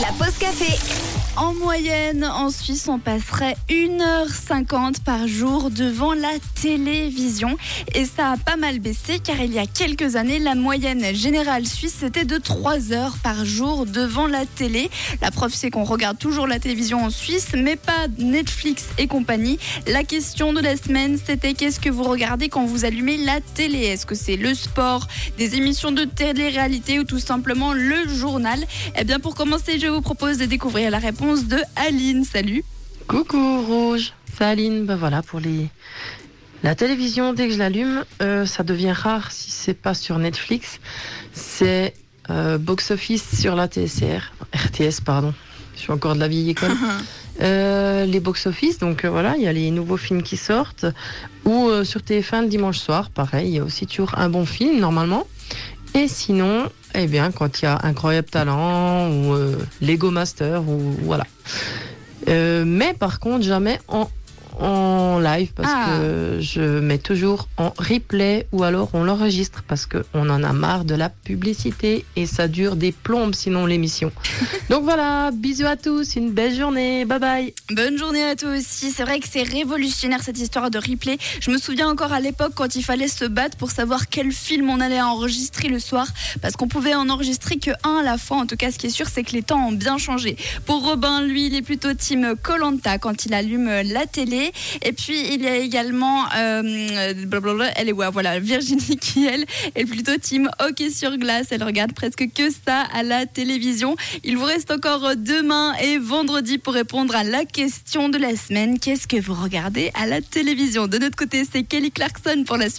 La pause café. En moyenne, en Suisse, on passerait 1h50 par jour devant la télévision. Et ça a pas mal baissé car il y a quelques années, la moyenne générale suisse était de 3 heures par jour devant la télé. La preuve, c'est qu'on regarde toujours la télévision en Suisse, mais pas Netflix et compagnie. La question de la semaine, c'était qu'est-ce que vous regardez quand vous allumez la télé? Est-ce que c'est le sport, des émissions de télé-réalité ou tout simplement le journal? Eh bien, pour commencer, je vous propose de découvrir la réponse de Aline. Salut. Coucou Rouge, c'est Aline. Ben voilà pour les la télévision dès que je l'allume, euh, ça devient rare si c'est pas sur Netflix. C'est euh, box office sur la TSR, RTS pardon. Je suis encore de la vieille école. Euh, les box office, donc euh, voilà, il y a les nouveaux films qui sortent. Ou euh, sur TF1 le dimanche soir, pareil, il y a aussi toujours un bon film normalement. Et sinon, eh bien, quand il y a Incroyable Talent ou euh, Lego Master ou voilà. Euh, mais par contre, jamais en, en live parce Ah. que je mets toujours en replay ou alors on l'enregistre parce qu'on en a marre de la publicité et ça dure des plombes sinon l'émission. Donc voilà, bisous à tous, une belle journée, bye bye. Bonne journée à toi aussi. C'est vrai que c'est révolutionnaire cette histoire de replay. Je me souviens encore à l'époque quand il fallait se battre pour savoir quel film on allait enregistrer le soir parce qu'on pouvait en enregistrer que un à la fois. En tout cas, ce qui est sûr, c'est que les temps ont bien changé. Pour Robin, lui, il est plutôt team Colanta quand il allume la télé. Et puis il y a également euh, est ouais, voilà Virginie qui elle est plutôt team hockey sur glace. Elle regarde presque que ça à la télévision. Il vous reste encore demain et vendredi pour répondre à la question de la semaine. Qu'est-ce que vous regardez à la télévision? De notre côté, c'est Kelly Clarkson pour la suite.